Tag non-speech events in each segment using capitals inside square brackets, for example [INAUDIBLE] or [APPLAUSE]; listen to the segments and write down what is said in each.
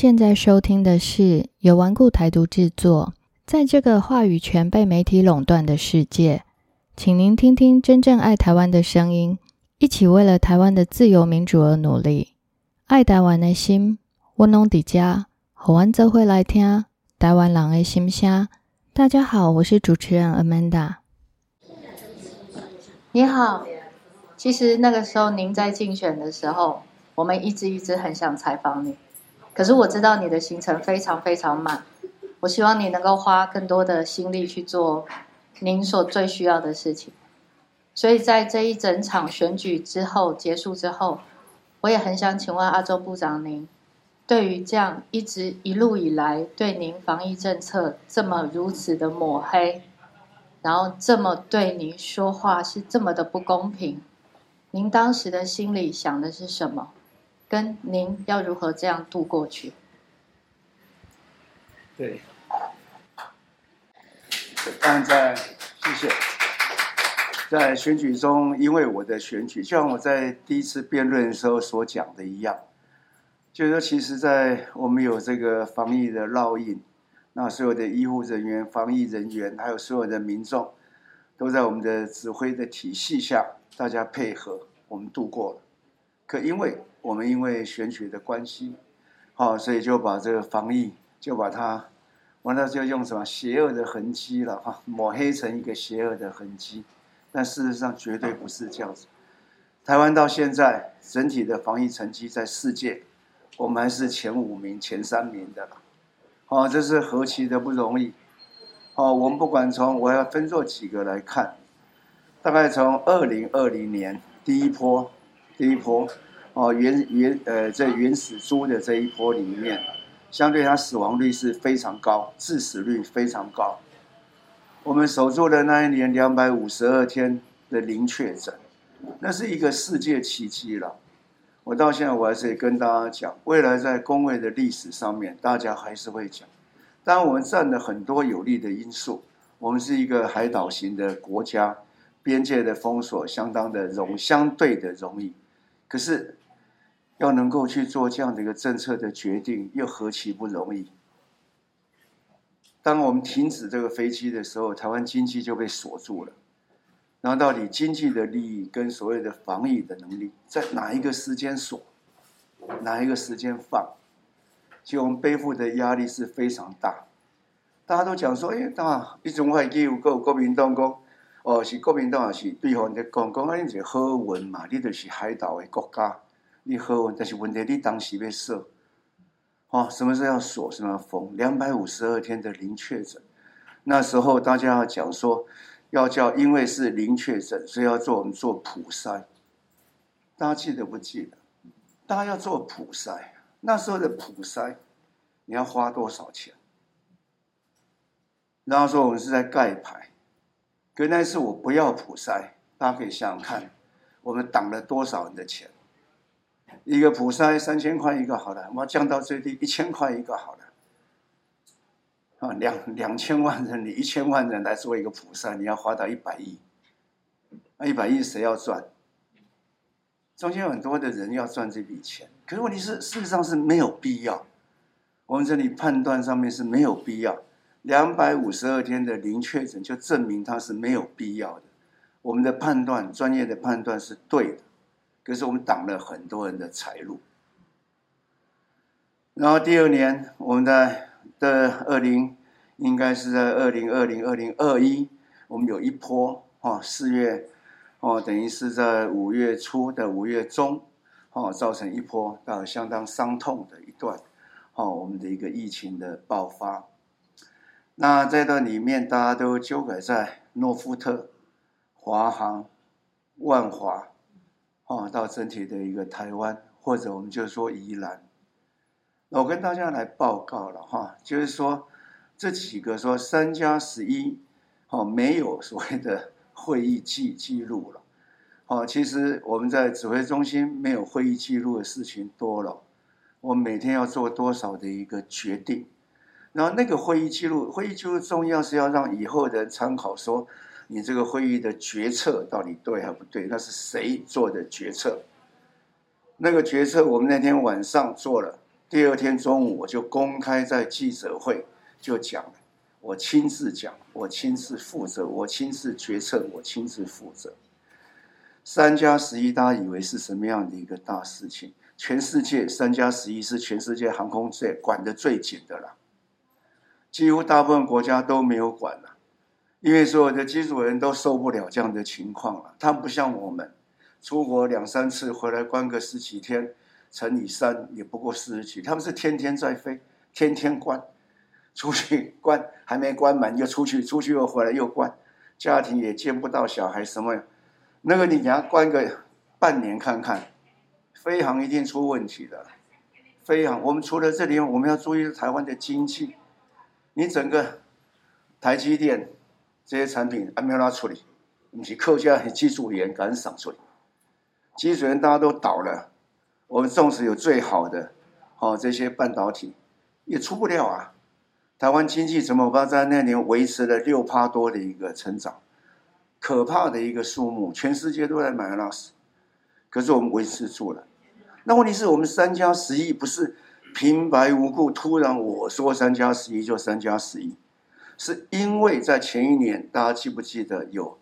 现在收听的是由顽固台独制作。在这个话语权被媒体垄断的世界，请您听听真正爱台湾的声音，一起为了台湾的自由民主而努力。爱台湾的心，温暖迪家，好玩则会来听台湾人的心声。大家好，我是主持人 Amanda。你好，其实那个时候您在竞选的时候，我们一直一直很想采访你，可是我知道你的行程非常非常满。我希望你能够花更多的心力去做您所最需要的事情。所以在这一整场选举之后结束之后，我也很想请问阿周部长，您对于这样一直一路以来对您防疫政策这么如此的抹黑，然后这么对您说话是这么的不公平，您当时的心里想的是什么？跟您要如何这样度过去？对。但在谢谢，在选举中，因为我的选举，就像我在第一次辩论的时候所讲的一样，就是说，其实，在我们有这个防疫的烙印，那所有的医护人员、防疫人员，还有所有的民众，都在我们的指挥的体系下，大家配合，我们度过了。可因为我们因为选举的关系，好，所以就把这个防疫就把它。完了就用什么邪恶的痕迹了哈，抹黑成一个邪恶的痕迹，但事实上绝对不是这样子。台湾到现在整体的防疫成绩在世界，我们还是前五名、前三名的了。哦，这是何其的不容易！哦，我们不管从我要分作几个来看，大概从二零二零年第一波、第一波哦原原呃在原始猪的这一波里面。相对它死亡率是非常高，致死率非常高。我们守住的那一年两百五十二天的零确诊，那是一个世界奇迹了。我到现在我还是跟大家讲，未来在工位的历史上面，大家还是会讲。当然，我们占了很多有利的因素。我们是一个海岛型的国家，边界的封锁相当的容，相对的容易。可是。要能够去做这样的一个政策的决定，又何其不容易！当我们停止这个飞机的时候，台湾经济就被锁住了。然后，到底经济的利益跟所谓的防疫的能力，在哪一个时间锁，哪一个时间放？其实我们背负的压力是非常大。大家都讲说：“哎，那一种会有个国民党讲，哦，是国民党是对方在讲讲？啊，你是好运嘛？你就是海岛的国家。”你喝，但是问题你当时被设，哦，什么时候要锁，什么要封？两百五十二天的零确诊，那时候大家要讲说，要叫，因为是零确诊，所以要做我们做普筛。大家记得不记得？大家要做普筛，那时候的普筛，你要花多少钱？然后说我们是在盖牌，可那次我不要普筛，大家可以想想看，我们挡了多少人的钱？一个普筛三千块一个好了，我降到最低一千块一个好了。啊，两两千万人，你一千万人来做一个普筛，你要花到一百亿。那一百亿谁要赚？中间有很多的人要赚这笔钱，可是问题是事实上是没有必要。我们这里判断上面是没有必要，两百五十二天的零确诊就证明它是没有必要的。我们的判断，专业的判断是对的。可是我们挡了很多人的财路，然后第二年，我们的的二零应该是在二零二零二零二一，我们有一波哦，四月哦，等于是在五月初的五月中哦，造成一波啊相当伤痛的一段哦，我们的一个疫情的爆发。那这段里面，大家都纠葛在诺富特、华航、万华。哦，到整体的一个台湾，或者我们就说宜兰，我跟大家来报告了哈，就是说这几个说三加十一，哦，没有所谓的会议记记录了，哦，其实我们在指挥中心没有会议记录的事情多了，我每天要做多少的一个决定，然后那个会议记录，会议记录重要是要让以后的人参考说。你这个会议的决策到底对还不对？那是谁做的决策？那个决策我们那天晚上做了，第二天中午我就公开在记者会就讲了，我亲自讲，我亲自负责，我亲自决策，我亲自负责。三加十一，大家以为是什么样的一个大事情？全世界三加十一是全世界航空界管的最紧的了，几乎大部分国家都没有管了，因为所有的机组人都受不了这样的情况了。他们不像我们，出国两三次回来关个十几天。乘以三也不过四十几，他们是天天在飞，天天关，出去关还没关满又出去，出去又回来又关，家庭也见不到小孩什么，那个你给他关个半年看看，飞航一定出问题的，飞航我们除了这里，我们要注意台湾的经济，你整个台积电这些产品还没有拿处理，你客家技术员敢赏出来，技术员大家都倒了。我们纵使有最好的，哦，这些半导体也出不了啊。台湾经济怎么办？在那年维持了六趴多的一个成长，可怕的一个数目，全世界都在买 l a s 可是我们维持住了。那问题是我们三加十一不是平白无故突然我说三加十一就三加十一，是因为在前一年大家记不记得有？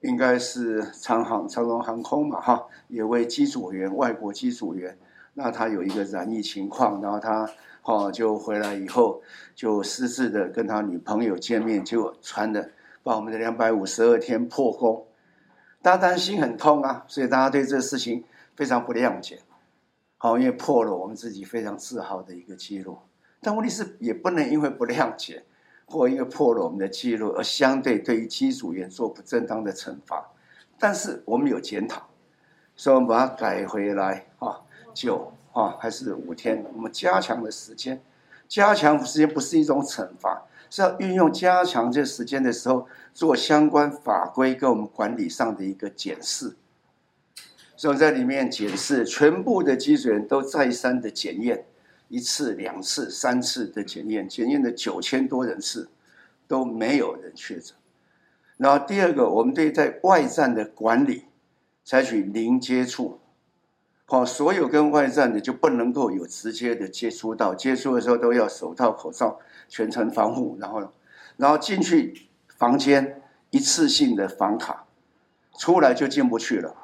应该是长航长荣航空嘛，哈，有位机组员，外国机组员，那他有一个染疫情况，然后他哈就回来以后就私自的跟他女朋友见面，结果传的把我们的两百五十二天破功，大家担心很痛啊，所以大家对这个事情非常不谅解，好，因为破了我们自己非常自豪的一个记录，但问题是也不能因为不谅解。或一个破了我们的记录，而相对对于机组员做不正当的惩罚，但是我们有检讨，所以我们把它改回来啊，九啊还是五天，我们加强的时间，加强时间不是一种惩罚，是要运用加强这时间的时候做相关法规跟我们管理上的一个检视，所以在里面检视全部的机组员都再三的检验。一次、两次、三次的检验，检验的九千多人次都没有人确诊。然后第二个，我们对在外站的管理采取零接触，好，所有跟外站的就不能够有直接的接触到，接触的时候都要手套、口罩全程防护。然后，然后进去房间一次性的房卡，出来就进不去了。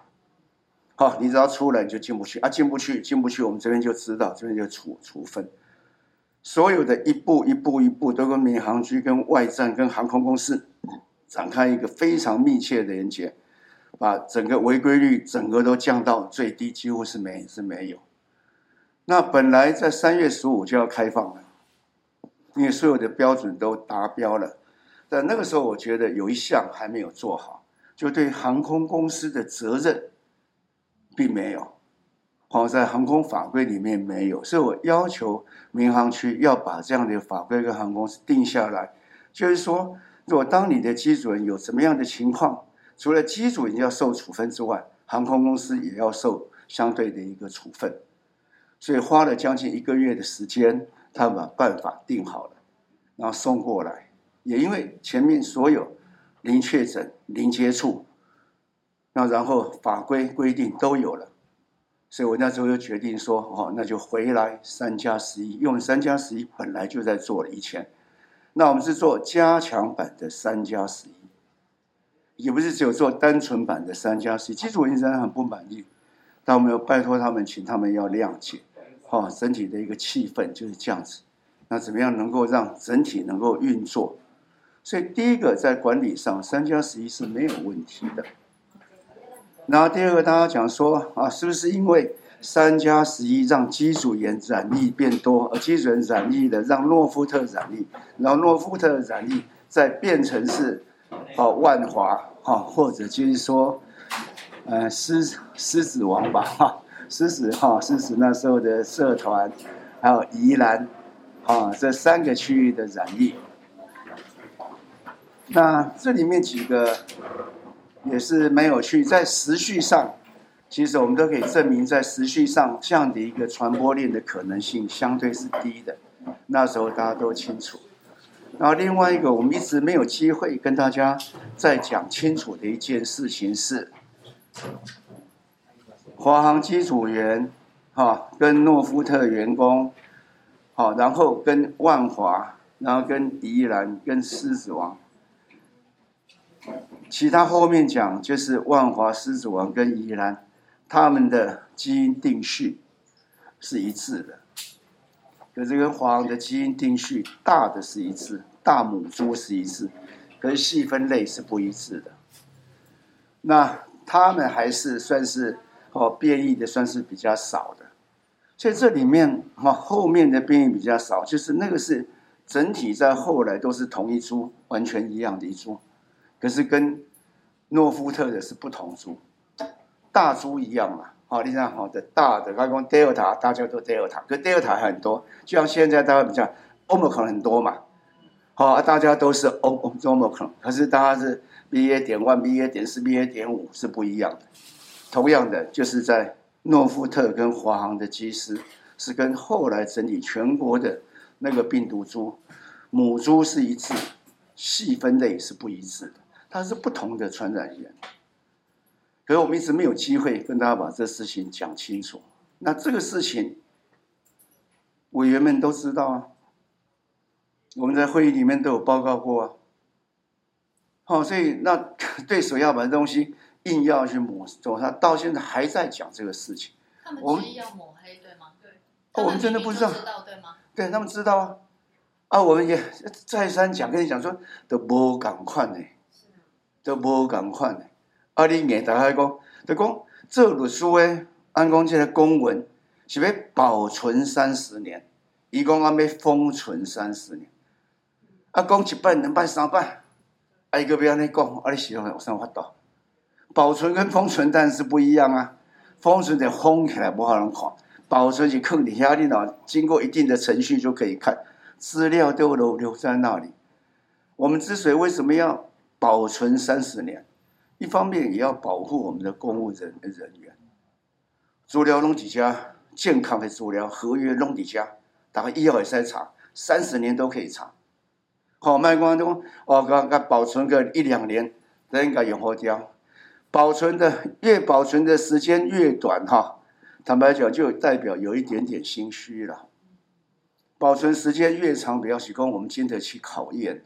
好，你只要出来你就进不去啊，进不去，进不去，我们这边就知道，这边就处处分。所有的一步一步一步都跟民航局、跟外站、跟航空公司 [COUGHS] 展开一个非常密切的连接，把整个违规率整个都降到最低，几乎是没是没有。那本来在三月十五就要开放了，因为所有的标准都达标了，但那个时候我觉得有一项还没有做好，就对航空公司的责任。并没有，好在航空法规里面没有，所以我要求民航区要把这样的法规跟航空公司定下来，就是说，如果当你的机主人有什么样的情况，除了机主人要受处分之外，航空公司也要受相对的一个处分，所以花了将近一个月的时间，他把办法定好了，然后送过来，也因为前面所有零确诊、零接触。那然后法规规定都有了，所以我那时候就决定说，哦，那就回来三加十一，用三加十一本来就在做了以前，那我们是做加强版的三加十一，也不是只有做单纯版的三加十一。其实我仍然很不满意，但我们要拜托他们，请他们要谅解，哦，整体的一个气氛就是这样子。那怎么样能够让整体能够运作？所以第一个在管理上，三加十一是没有问题的。然后第二个，大家讲说啊，是不是因为三加十一让机组员染疫变多，而机组员染疫的让诺夫特染疫，然后诺夫特染疫再变成是哦万华哈，或者就是说呃狮狮子王吧哈，狮子哈狮子那时候的社团，还有宜兰啊这三个区域的染疫，那这里面几个。也是蛮有趣，在时序上，其实我们都可以证明，在时序上这样的一个传播链的可能性相对是低的。那时候大家都清楚。然后另外一个，我们一直没有机会跟大家再讲清楚的一件事情是，华航机组员哈，跟诺夫特员工，好，然后跟万华，然后跟宜兰，跟狮子王。其他后面讲就是万华、狮子王跟宜兰，他们的基因定序是一致的。可是跟华航的基因定序大的是一致，大母猪是一致，可是细分类是不一致的。那他们还是算是哦变异的，算是比较少的。所以这里面哈后面的变异比较少，就是那个是整体在后来都是同一株，完全一样的一株。可是跟诺夫特的是不同株，大株一样嘛。好，你看好的大的，刚刚 Delta 大家都 Delta，可 Delta 很多，就像现在大家比较 Omicron 很多嘛。好，大家都是 O O Omicron，可是大家是 BA 点 one、BA 点四、BA 点五是不一样的。同样的，就是在诺夫特跟华航的机师是跟后来整理全国的那个病毒株母株是一致，细分类是不一致的。它是不同的传染源，可是我们一直没有机会跟大家把这事情讲清楚。那这个事情，委员们都知道啊，我们在会议里面都有报告过啊。好，所以那 [LAUGHS] 对手要把东西硬要去抹，走，他到现在还在讲这个事情。他们执意要抹黑，对吗？对。哦，我们真的不知道，知道对吗？对他们知道啊。啊，我们也再三讲，跟你讲说，都不赶快呢。都无共款的，啊！你硬大家讲，就讲做律师的，按讲即个公文是要保存三十年，伊讲安要封存三十年，啊讲一摆、两摆、三摆，啊伊个要安尼讲，啊你喜欢有啥法度？保存跟封存但是不一样啊，封存得封起来不好人看，保存是坑底下，你喏经过一定的程序就可以看，资料都留留在那里。我们之所以为什么要？保存三十年，一方面也要保护我们的公务人人员。资料弄几家健康的资料，合约弄几家，大概医药也在查，三十年都可以查。好，卖光中哦，刚刚保存个一两年，应该用好掉。保存的越保存的时间越短，哈，坦白讲就代表有一点点心虚了。保存时间越长，表示供我们经得起考验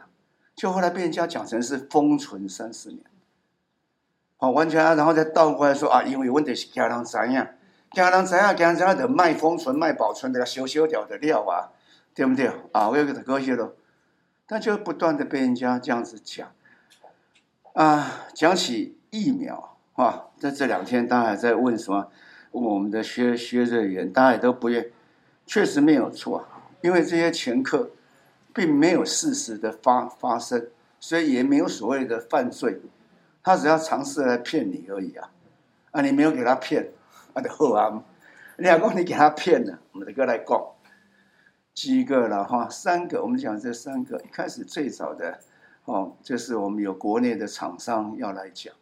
就后来被人家讲成是封存三十年，好，完全，然后再倒过来说啊，因为问题是家人怎样，家人怎样，家人怎样的卖封存、卖保存的修修掉的料啊，对不对啊？我有给他割些了，但就不断的被人家这样子讲啊，讲起疫苗啊，在这两天大家还在问什么？我们的学学者员大家也都不愿，确实没有错，因为这些前客。并没有事实的发发生，所以也没有所谓的犯罪，他只要尝试来骗你而已啊！啊，你没有给他骗，啊的好啊！你老公你给他骗了，我们的哥来讲几个了哈，三个，我们讲这三个，一开始最早的哦，就是我们有国内的厂商要来讲，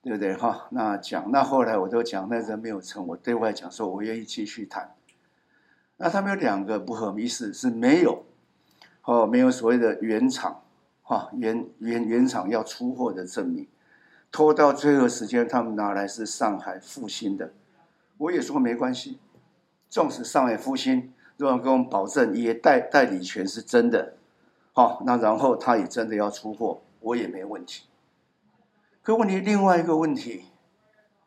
对不对哈？那讲，那后来我都讲，那人没有成，我对外讲说我愿意继续谈。那他们有两个不合意思，是没有。哦，没有所谓的原厂，哈原原原厂要出货的证明，拖到最后时间，他们拿来是上海复兴的，我也说没关系，纵使上海复兴如果跟我们保证也代代理权是真的，好，那然后他也真的要出货，我也没问题。可问题另外一个问题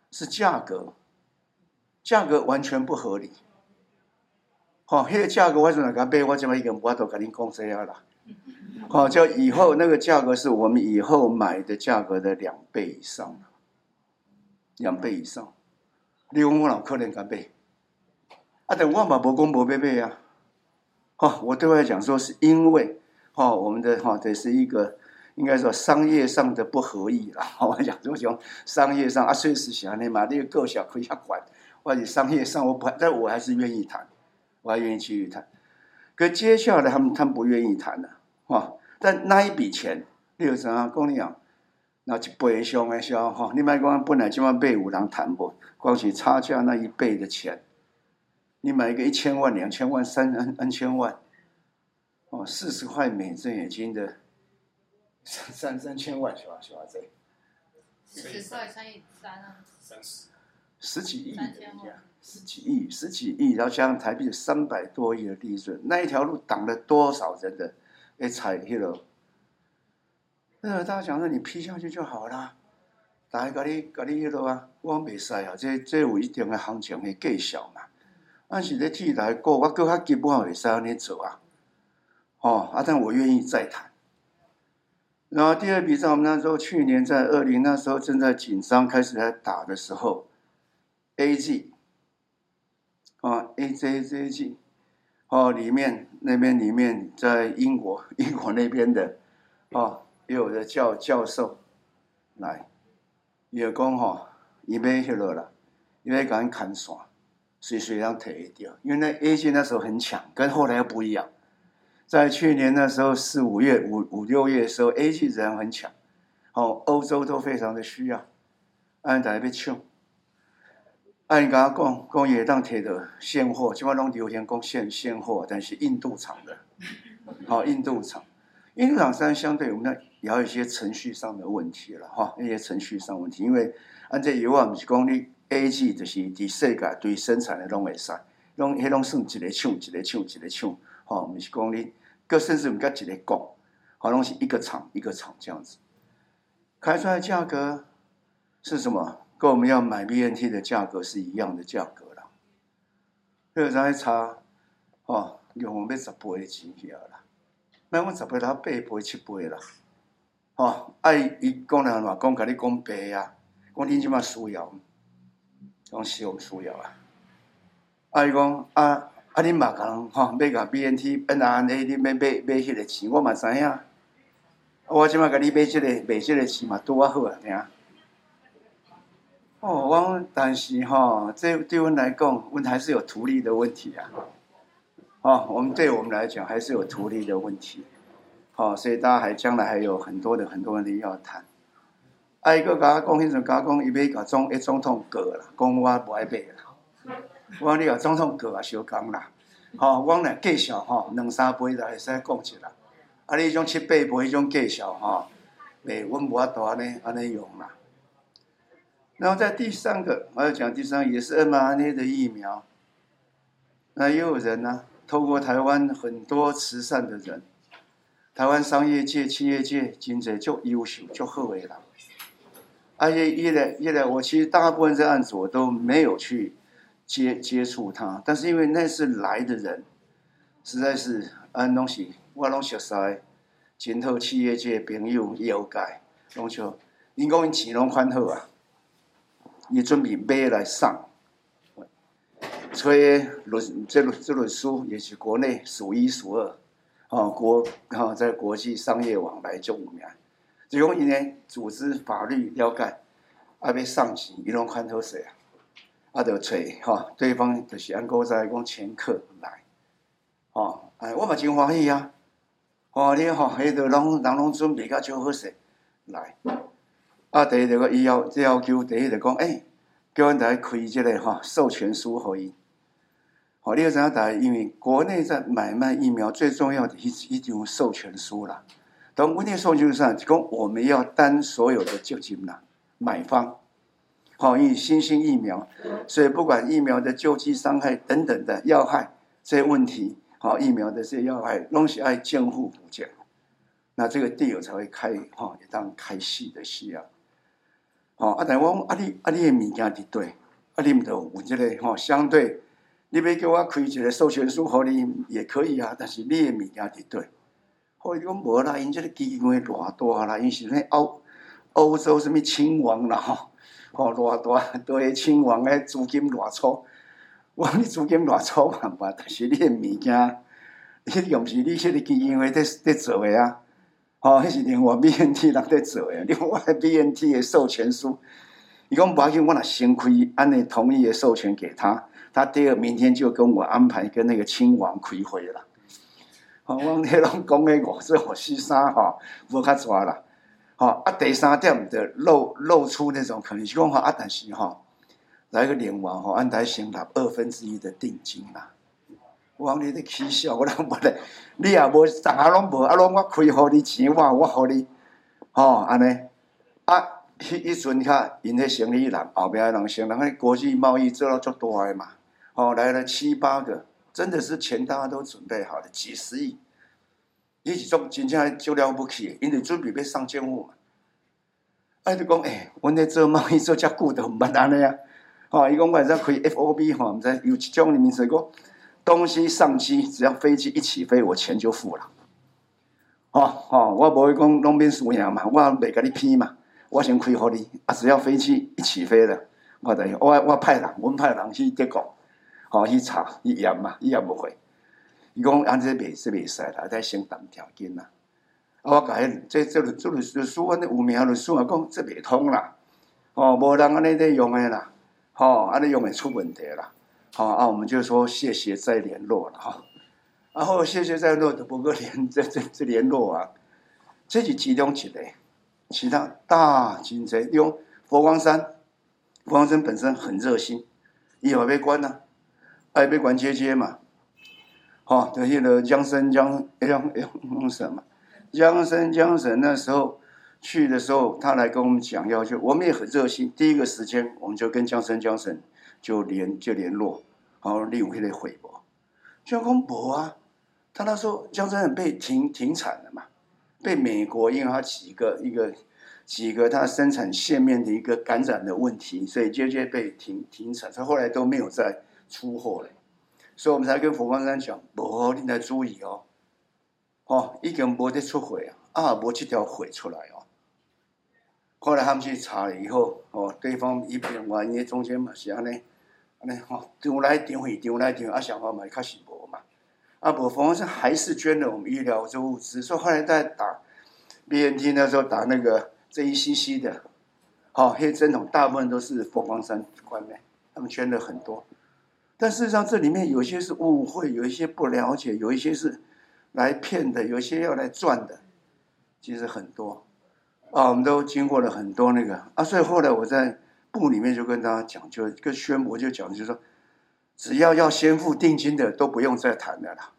是价格，价格完全不合理。哦，那个价格我怎么敢买？我怎么一个我都跟你讲这样啦。好，就以后那个价格是我们以后买的价格的两倍以上，两倍以上。你问我老可能敢买？啊，但我嘛无讲无买买啊。哦，我对外讲说是因为，哦，我们的哈这是一个应该说商业上的不合意啦。我讲这种商业上啊，确实想你嘛，那个够小可以管，或者商业上我不，但我还是愿意谈。我还愿意继续谈，可接下来他们他们不愿意谈了，哈。但那一笔钱，例如什么，跟你讲，那一倍上的消哈，你买光本来就万倍五郎谈不，光是差价那一倍的钱，你买一个一千万、两千万、三 n n 千万，哦，四十块美正眼睛的三三三千万是吧？是吧？这四十块乘以三啊，三十。十几亿十几亿，十几亿，然后加上台币三百多亿的利润，那一条路挡了多少人的哎踩去了？那大家讲说你批下去就好啦，大家搞你搞你迄落啊，我袂使啊，这这有一定的行情的计小嘛。但是咧替代过，我搁较基本会使安尼做啊，哦，啊，但我愿意再谈。然后第二笔账，我们那时候去年在二零那时候正在紧张开始在打的时候，A G，啊，A J J G，哦，里面那边里面在英国英国那边的，哦，有的教教授来，也讲吼，伊要迄落啦，伊要甲咱砍线。随随让退掉，因为那 A.G. 那时候很强，跟后来又不一样。在去年那时候四五月、五五六月的时候，A.G. 仍然很强，哦，欧洲都非常的需要。按大家被抢，按甲讲讲也当贴的现货，基本上流行讲现现货，但是印度厂的，好，印度厂，印度厂虽然相对我们那也有一些程序上的问题了哈，一些程序上问题，因为按这油啊毋是讲你。A G 就是伫世界对生产的拢会使，拢迄拢算一个厂一个厂一个厂，吼，毋是讲你，佮甚至毋甲一个讲，好，拢是一个厂一个厂这样子，开出来价格是什么？跟我们要买 B N T 的价格是一样的价格啦。个在差，吼，用要十倍的钱去啊啦，那我十倍他八倍七倍啦，吼，爱伊讲人话讲甲你讲白啊，讲你即码需要。讲是我需要啊！啊，伊讲啊啊，你嘛讲吼，买个 B N T N R A，你买买买迄个钱，我嘛知影。我即马甲你买即个买即个钱嘛，拄啊好啊，听。哦，我但是吼，这对阮来讲，阮还是有图利的问题啊。哦，我们对我们来讲还是有图利的问题。好，所以大家还将来还有很多的很多问题要谈。啊！伊个甲我讲，迄阵甲我讲，伊要甲总一总统过啦，讲我无爱买啦。我讲你甲总统过啊小讲啦。吼，我来介绍吼，两三杯就会使讲一啦。啊，你迄种七八杯迄种介绍吼，袂，阮无法度安尼安尼用啦。然后在第三个，我要讲第三个，也是 mRNA 的疫苗。那也有人呢，透过台湾很多慈善的人，台湾商业界、企业界，真侪就优秀、足好诶人。而且一来一来，我其实大部分这案子我都没有去接接触他，但是因为那是来的人，实在是安东西我拢熟悉，前头企业界朋友了解，拢像因讲因钱拢宽厚啊，伊准备买来上，所以论这论这本书也是国内数一数二，啊国啊在国际商业往来就五名。只用一年组织法律了解，啊，要上级伊拢看透谁啊？啊，就找哈，对方就是按古在讲前客来，哦，哎，我嘛真欢喜啊！哦，你吼，迄个拢人拢准备甲超好势来，啊，第一个伊要要求，第一个讲，哎，叫阮大家开即个哈授权书可以。好，你要知影，大家因为国内在买卖疫苗最重要的一一张授权书啦。等问题授权书上，讲我们要担所有的救济啦，买方，好，因为新兴疫苗，所以不管疫苗的救济伤害等等的要害这些问题，好，疫苗的这些要害，东西爱监护补件，那这个地友才会开，哈，也当开戏的戏啊，好，啊，但我讲啊你啊你诶物件伫对，啊你唔得有即个吼，相对，你要叫我开一个授权书，好你也可以啊，但是你诶物件伫对。或者讲无啦，因即个基金会偌大啦，因是迄欧欧洲什么亲王啦吼，吼偌大，都迄亲王诶资金偌粗，我讲你资金偌粗嘛吧，但是你诶物件，迄又毋是你迄个基金会在在做诶啊，吼，迄是另外 B N T 人在做诶，另外 B N T 诶授权书，伊讲无要紧，我若先开按你同意诶授权给他，他第二明天就跟我安排跟那个亲王开会啦。好，我迄拢讲诶五四五四三吼，无较抓啦。吼啊，第三点的露露出那种可能是讲吼啊，但是吼来个连王吼，安台先拿二分之一的定金啦。我讲你咧起笑，我拢无咧，[LAUGHS] 你也无啥拢无，啊拢我开互你钱，我我互你，吼安尼。啊，迄一阵看，因迄生意人后壁的人生人，迄国际贸易做到足大诶嘛，哦，来了七八个，真的是钱大家都准备好了，几十亿，伊是种真正就了不起，因为准备要上建户嘛。啊，就讲，诶，阮咧做贸易做遮久都毋捌安尼啊，吼，伊讲我在开 FOB 吼，毋知有一种名词讲，东西上机，只要飞机一起飞，我钱就付了。吼吼，我无会讲拢免输赢嘛，我袂甲你骗嘛，我先开互你，啊，只要飞机一起飞了，我等于我我派人，阮派人去德国，吼去查去验嘛，伊也无会。伊讲安这袂是袂使啦，得先谈条件啦。啊，我甲迄这这律律律师，阮有名律师啊，讲这袂通啦，吼，无人安尼在用诶啦，吼，安尼用会出问题啦，好啊，我们就说谢谢再联络了哈，然后谢谢再联络，不过联这这这联络啊，这是其中一个，其他大金贼用佛光山，佛光山本身很热心，伊会被关呐，爱被关接接嘛，吼，就迄个江生江江江什么。江生江省那时候去的时候，他来跟我们讲要求，我们也很热心。第一个时间，我们就跟江生江省就联就联络，然后利用那回报。江公博啊，他那时候江生很被停停产了嘛，被美国因为他几个一个几个他生产线面的一个感染的问题，所以接接被停停产，他后来都没有再出货了。所以我们才跟佛光山讲，博你得注意哦。哦，已经无得出货啊，啊，无这条货出来哦。后来他们去查了以后，哦，对方一边话，因为中间嘛是安尼，安尼吼，丢来丢去，丢来丢去，啊，想法嘛确实无嘛。啊，不，冯光山还是捐了我们医疗这物资，所以后来在打 BNT 那时候打那个这一 CC 的，好黑针筒，大部分都是佛光山关的，他们捐了很多。但事实上，这里面有些是误会，有一些不了解，有一些是。来骗的，有一些要来赚的，其实很多啊，我们都经过了很多那个啊，所以后来我在部里面就跟大家讲，就跟宣博就讲，就是说，只要要先付定金的，都不用再谈的啦。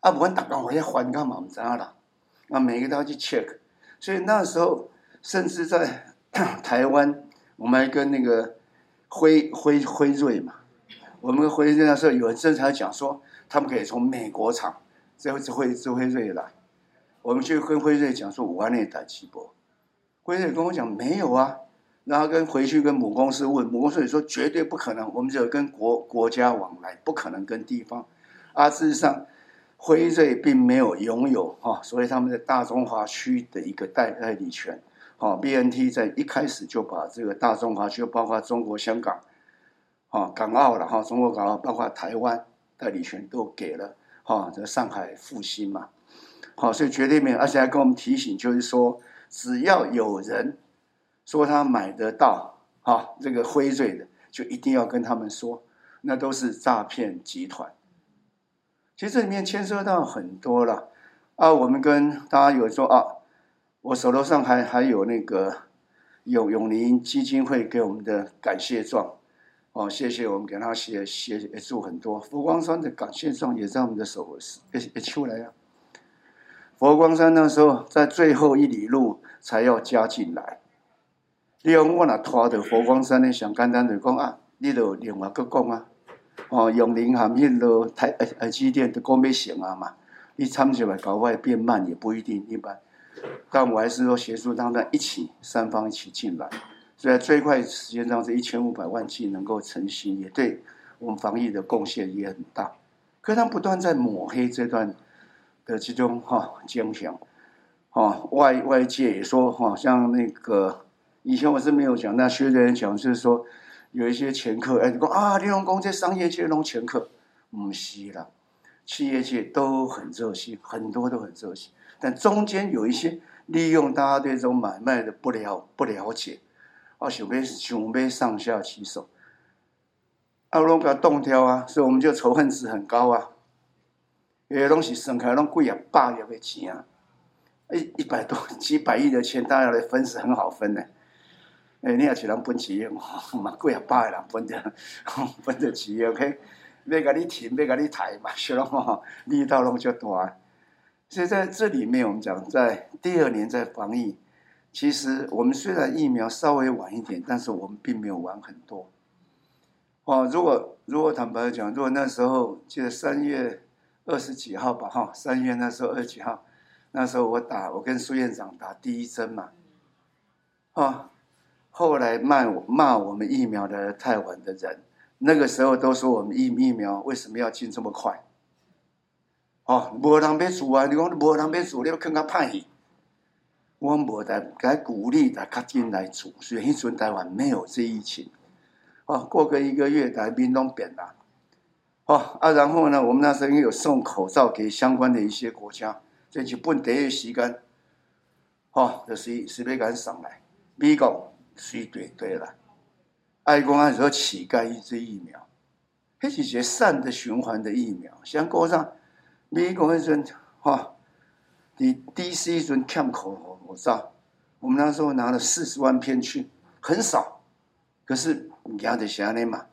啊，不管打工我要还干嘛？我们知道了，啊，每个都要去 check。所以那时候，甚至在 [COUGHS] 台湾，我们还跟那个辉辉辉瑞嘛，我们辉瑞那时候有人正常讲说，他们可以从美国厂。这次辉这辉瑞来，我们去跟辉瑞讲说五万内打起波，辉瑞跟我讲没有啊，然后跟回去跟母公司问，母公司也说绝对不可能，我们只有跟国国家往来，不可能跟地方。啊，事实上辉瑞并没有拥有哈，所以他们在大中华区的一个代代理权，哈，B N T 在一开始就把这个大中华区，包括中国香港，哈，港澳了哈，中国港澳包括台湾代理权都给了。哈，这上海复兴嘛，好，所以绝对没有，而且还跟我们提醒，就是说，只要有人说他买得到，啊，这个辉瑞的，就一定要跟他们说，那都是诈骗集团。其实这里面牵涉到很多了啊，我们跟大家有说啊，我手头上还还有那个永永宁基金会给我们的感谢状。哦，谢谢我们给他写写也做很多。佛光山的感谢状也在我们的手也也出来啊。佛光山那时候在最后一里路才要加进来。你讲我那拖着佛光山的上简单就讲啊，你就另外个讲啊。哦，永宁含迄个台呃呃机电的讲要成啊嘛，你参起来搞外变慢也不一定一般。但我还是说协助他们一起三方一起进来。所以最快时间上，这一千五百万剂能够成型，也对我们防疫的贡献也很大。可他不断在抹黑这段的这种哈坚强，哈外外界也说哈，像那个以前我是没有讲，那学人讲就是说有一些前客，哎，讲啊，利用公这商业界弄前客，唔是啦，企业界都很热心，很多都很热心，但中间有一些利用大家对这种买卖的不了不了解。啊，想要想要上下其手，啊，拢甲动跳啊，所以我们就仇恨值很高啊。有些东西省开拢贵啊，百亿的钱啊，一一百多几百亿的钱，大家来分是很好分的。哎，你也是人分企业 [LAUGHS] 嘛，嘛贵啊，百个人分的，[LAUGHS] 分的企业，OK，要甲你停，要甲你抬嘛，是咯，[LAUGHS] 力道拢就大。所以在这里面，我们讲在第二年在防疫。其实我们虽然疫苗稍微晚一点，但是我们并没有晚很多。哦，如果如果坦白讲，如果那时候记得三月二十几号吧，哈，三月那时候二十几号，那时候我打，我跟苏院长打第一针嘛，啊，后来骂我骂我们疫苗的太晚的人，那个时候都说我们疫疫苗为什么要进这么快？哦，无人要做啊，你讲无人要做，你要更加歹去。我无在该鼓励大家进来做，所以迄阵台湾没有这疫情。哦，过个一个月，台兵都变了。哦啊，然后呢，我们那时候有送口罩给相关的一些国家，这就本地的时间，哦，就是是要赶上来。美国随队对了，爱公安说乞丐一支疫苗，迄是一个善的循环的疫苗，像过上美国迄阵，哈，你第一时阵欠口。口罩，我们那时候拿了四十万片去，很少，可是你家的想呢嘛，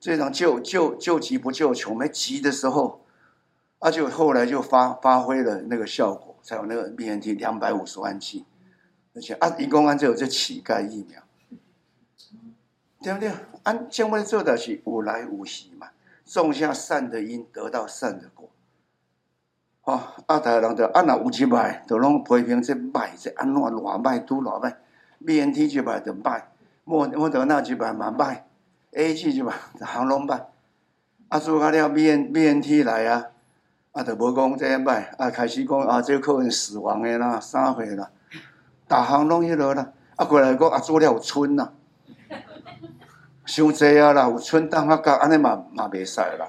这场救救救急不救穷，没急的时候，啊，就后来就发发挥了那个效果，才有那个 BNT 两百五十万剂，而且啊，一共按就有这乞丐疫苗，对不对？按将来做的是无来无息嘛，种下善的因，得到善的果。哦，啊，台人就啊，若有一摆，就拢批评这卖，这安怎偌卖拄偌卖，B N T 一摆就卖，莫莫得那一摆嘛卖，A G 一摆行拢歹，啊，做下了 B N B N T 来啊，啊，就无讲这样卖，啊，开始讲啊，这可能死亡的啦，啥货啦，逐项拢迄落啦，啊，过来讲啊，做了有春呐，[LAUGHS] 伤济啊啦，有春当啊，甲安尼嘛嘛袂使啦，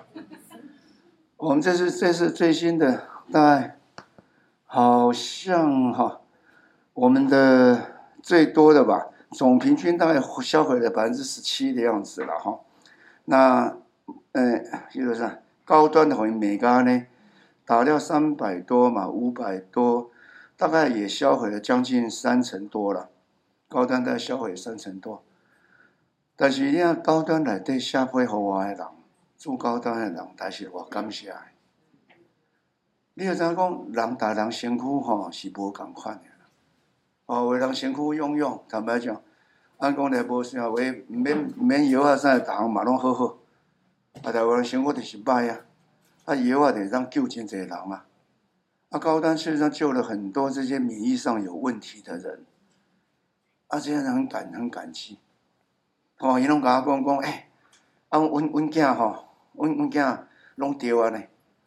我们这是这是最新的。大概好像哈，我们的最多的吧，总平均大概销毁了百分之十七的样子了哈。那嗯，就是高端的好像美加呢，打掉三百多嘛，五百多，大概也销毁了将近三成多了。高端的销毁三成多，但是你看高端来对下配好我的人，做高端的人，但是我感谢。你要知影讲，人大人辛苦吼是无共款的。哦，为人辛苦用用，坦白讲，按讲来无啥话，免免药啊啥，逐项嘛拢好好。啊，台湾生活就是歹啊，啊药啊得当救真济人啊。啊，高端事实上救了很多这些免疫上有问题的人，啊，这些人很感很感激。哦，伊拢甲我讲讲，诶，啊，阮阮囝吼，阮阮囝拢着啊呢。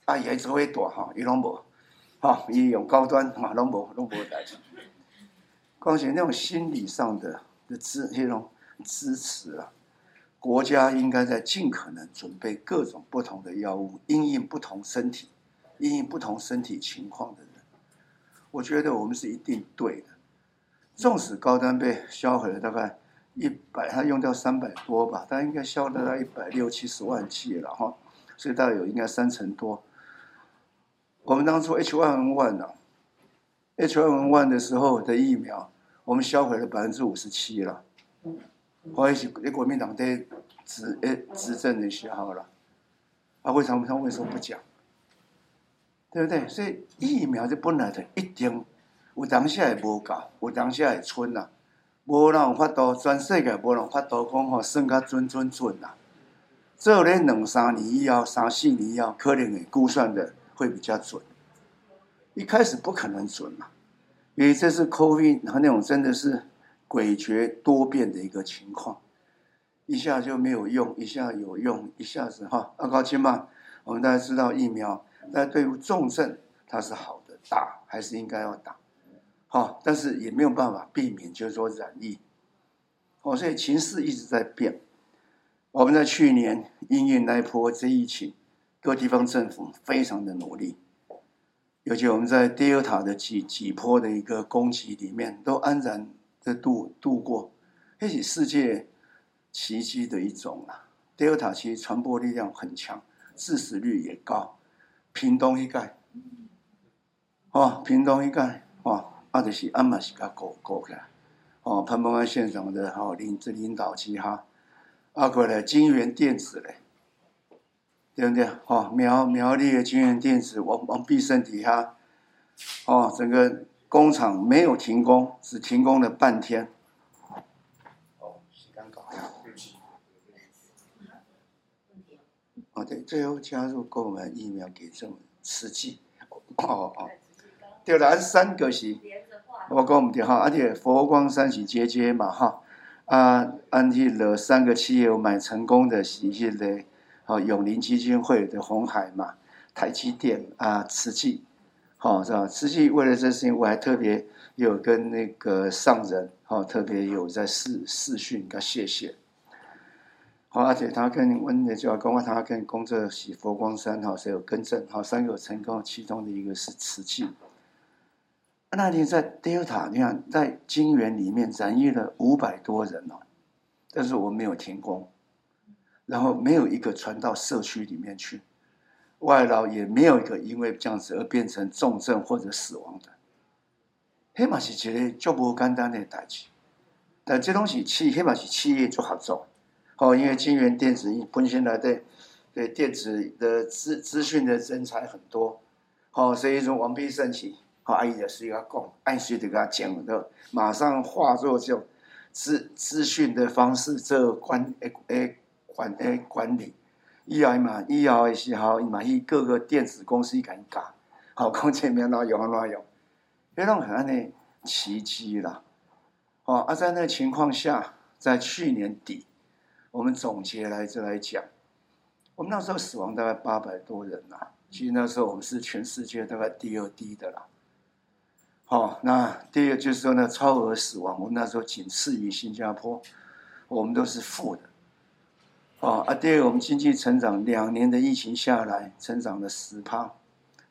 啊，伊还做伙大吼，伊拢无，吼，伊用高端嘛，拢无，拢无代志。况且那种心理上的的支，那种支持啊，国家应该在尽可能准备各种不同的药物，因应不同身体，因应不同身体情况的人。我觉得我们是一定对的。纵使高端被销毁了大概一百，他用掉三百多吧，他应该销了到一百六七十万剂了哈，所以大概有应该三成多。我们当初 H1N1 呢，H1N1 的时候的疫苗，我们销毁了百分之五十七了。或者是国民党在执诶执政的时候了，啊，为什么他为什么不讲？对不对？所以疫苗就本来就一定有当下也无够，有当下也存呐，无人法度，全世界无人法度讲吼，算较准准准呐。做咧两三年以后，三四年以后，可能会估算的。会比较准，一开始不可能准嘛，因为这是 COVID 和那种真的是诡谲多变的一个情况，一下就没有用，一下有用，一下子哈，阿高清嘛，我们大家知道疫苗，那对于重症它是好的，打还是应该要打，好，但是也没有办法避免，就是说染疫，哦，所以情势一直在变，我们在去年因应那一波这疫情。各地方政府非常的努力，尤其我们在第二塔的几几波的一个攻击里面，都安然的度度过，这是世界奇迹的一种啊！第二塔其实传播力量很强，致死率也高。屏东一盖，哦，屏东一盖，哦，啊，就是阿玛西加过过来，哦，潘孟安县长的哦领这领导旗哈，啊，过来金源电子嘞。对不对？哦，苗苗栗的金源电子，王王必胜底下，哦，整个工厂没有停工，只停工了半天。哦，时间到了。哦，对，最后加入购买疫苗给政实际。哦哦，对了，三个是，我讲唔对哈，而且佛光山是接接嘛哈，啊，安去了三个企业有买成功的是一些哦，永林基金会的红海嘛，台积电啊，慈济。好，是吧？慈济为了这事情，我还特别有跟那个上人，好，特别有在视视讯，跟谢谢。好，而且他跟温的就要跟我他跟工作喜佛光山，哈，是有更正，好，三个成功，其中的一个是瓷器。那天在 Delta，你看在金源里面染疫了五百多人哦，但是我没有停工，然后没有一个传到社区里面去。外劳也没有一个因为这样子而变成重症或者死亡的，黑马是一个就不简单的代志，但这东西企黑马是企业做合作，哦，因为金源电子本身来的对电子的资资讯的人才很多，哦，所以从王必胜起，好阿姨也是要讲，按需得给他讲的，马上化作就资资讯的方式这管诶诶管诶管理。以后嘛，以后的时候，伊嘛去各个电子公司甲伊教，好讲前面哪用哪用，迄种很安尼奇迹啦。哦，啊，在那情况下，在去年底，我们总结来这来讲，我们那时候死亡大概八百多人呐。其实那时候我们是全世界大概第二低的啦。好，那第二就是说呢，超额死亡，我们那时候仅次于新加坡，我们都是负的。哦，啊，第二，我们经济成长两年的疫情下来，成长了十趴，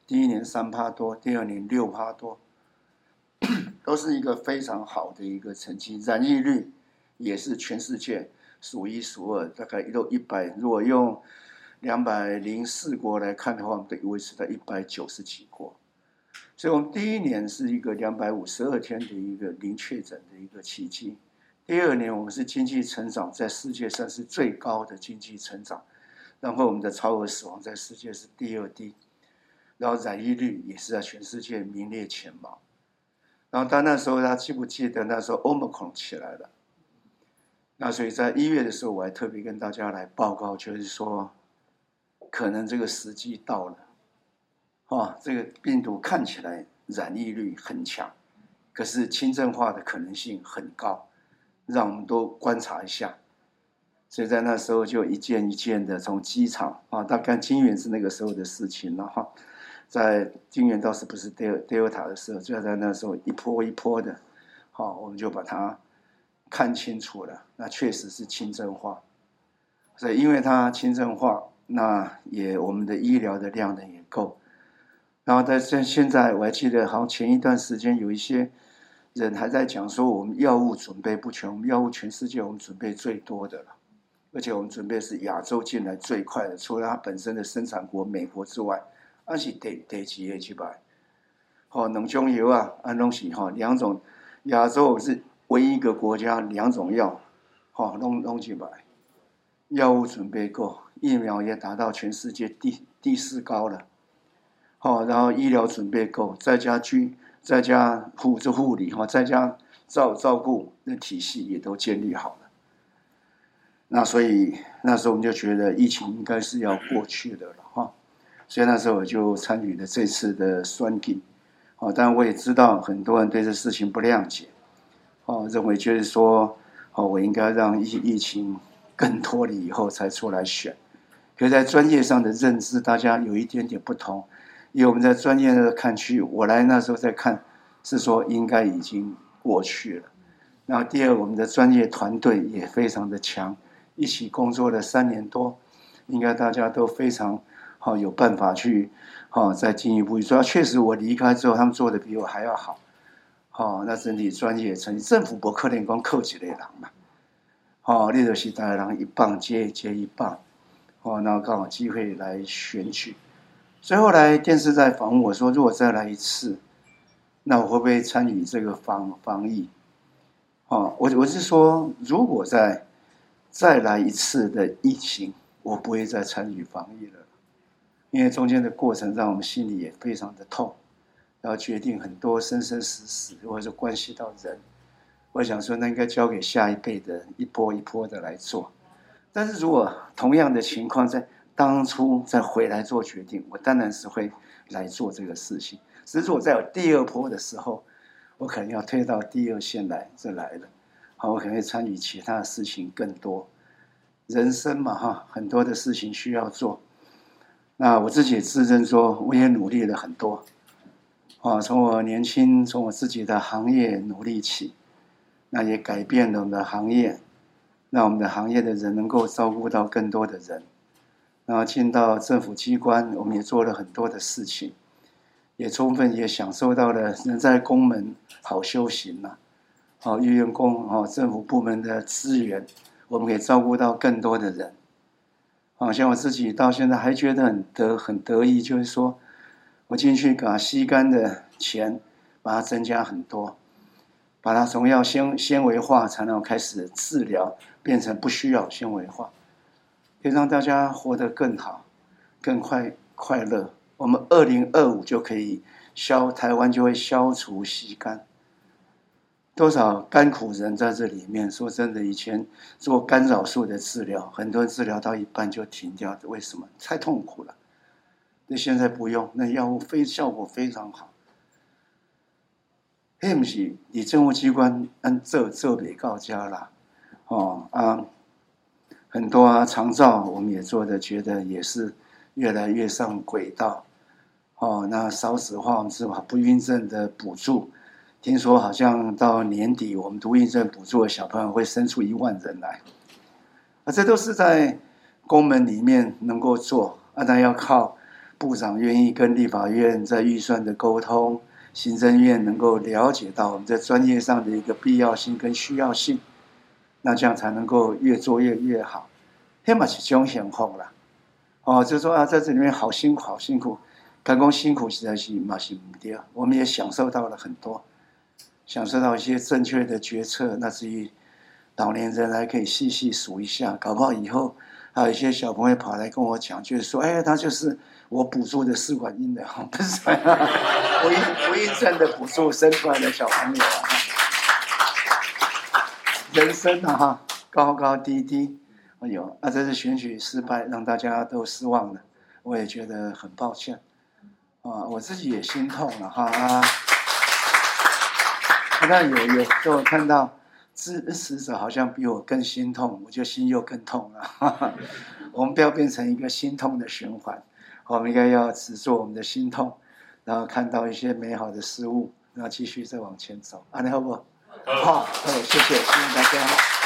第一年三趴多，第二年六趴多，[COUGHS] 都是一个非常好的一个成绩。染疫率也是全世界数一数二，大概一都一百。如果用两百零四国来看的话，我们得维持在一百九十几国。所以，我们第一年是一个两百五十二天的一个零确诊的一个奇迹。第二年，我们是经济成长在世界上是最高的经济成长，然后我们的超额死亡在世界是第二低，然后染疫率也是在全世界名列前茅。然后他那时候，他记不记得那时候欧盟恐起来了？那所以在一月的时候，我还特别跟大家来报告，就是说，可能这个时机到了，啊，这个病毒看起来染疫率很强，可是轻症化的可能性很高。让我们都观察一下，所以在那时候就一件一件的从机场啊，大概金源是那个时候的事情了哈，在金源倒是不是 Del Delta 的时候，就在那时候一波一波的，好，我们就把它看清楚了，那确实是轻症化，所以因为它轻症化，那也我们的医疗的量呢也够，然后在现现在我还记得，好像前一段时间有一些。人还在讲说我们药物准备不全，我们药物全世界我们准备最多的了，而且我们准备是亚洲进来最快的，除了它本身的生产国美国之外，而且得得几页去买。好，冷中油啊，安东西哈，两种亚洲是唯一一个国家两种药，好弄弄去买，药物准备够，疫苗也达到全世界第第四高了，好，然后医疗准备够，再加居。在家护这护理哈，在家照照顾的体系也都建立好了。那所以那时候我们就觉得疫情应该是要过去的了哈。所以那时候我就参与了这次的栓剂，哦，但我也知道很多人对这事情不谅解，哦，认为就是说，哦，我应该让疫疫情更脱离以后才出来选。可在专业上的认知，大家有一点点不同。因为我们在专业的看去，我来那时候在看，是说应该已经过去了。然后第二，我们的专业团队也非常的强，一起工作了三年多，应该大家都非常好，有办法去好再进一步。主要确实我离开之后，他们做的比我还要好。哦，那整体专业成绩，政府不可能光扣几类人嘛。好，立德西大人一棒接接一棒，哦，那刚好机会来选举。最后来电视在访问我说：“如果再来一次，那我会不会参与这个防防疫？”哦，我我是说，如果再再来一次的疫情，我不会再参与防疫了，因为中间的过程让我们心里也非常的痛。要决定很多生生死死，或者说关系到人。我想说，那应该交给下一辈的一波一波的来做。但是如果同样的情况在当初再回来做决定，我当然是会来做这个事情。只是我在有第二波的时候，我可能要推到第二线来，这来了，好，我可能会参与其他的事情更多。人生嘛，哈，很多的事情需要做。那我自己自认说，我也努力了很多。啊，从我年轻，从我自己的行业努力起。那也改变了我们的行业，让我们的行业的人能够照顾到更多的人。然后进到政府机关，我们也做了很多的事情，也充分也享受到了人在宫门好修行呐。好，御员工哦，政府部门的资源，我们可以照顾到更多的人。好像我自己到现在还觉得很得很得意，就是说我进去把吸干的钱把它增加很多。把它从要纤纤维化才能开始治疗，变成不需要纤维化，可以让大家活得更好、更快快乐。我们二零二五就可以消台湾就会消除吸肝，多少甘苦人在这里面。说真的，以前做干扰素的治疗，很多人治疗到一半就停掉，为什么？太痛苦了。那现在不用，那药物非效果非常好。迄毋是，你政务机关按做做袂到家啦，哦啊，很多啊长照我们也做的，觉得也是越来越上轨道，哦，那少子化是吧？不孕症的补助，听说好像到年底，我们不孕症补助的小朋友会生出一万人来，啊，这都是在公门里面能够做，啊，但要靠部长愿意跟立法院在预算的沟通。行政院能够了解到我们在专业上的一个必要性跟需要性，那这样才能够越做越越好。天马是种幸福啦，哦，就说啊，在这里面好辛苦，好辛苦，刚刚辛苦实在是马是唔对我们也享受到了很多，享受到一些正确的决策，那至于老年人还可以细细数一下，搞不好以后还有一些小朋友跑来跟我讲，就是说，哎，他就是。我补助的试管婴的哈，不是不孕不孕症的补助生出来的小朋友，人生啊哈，高高低低，哎呦，那这次选举失败，让大家都失望了，我也觉得很抱歉，啊，我自己也心痛了哈啊，那有有时候看到支持者好像比我更心痛，我就心又更痛了，我们不要变成一个心痛的循环。我们应该要止住我们的心痛，然后看到一些美好的事物，然后继续再往前走。安利好不？好，好，谢谢，谢谢大家。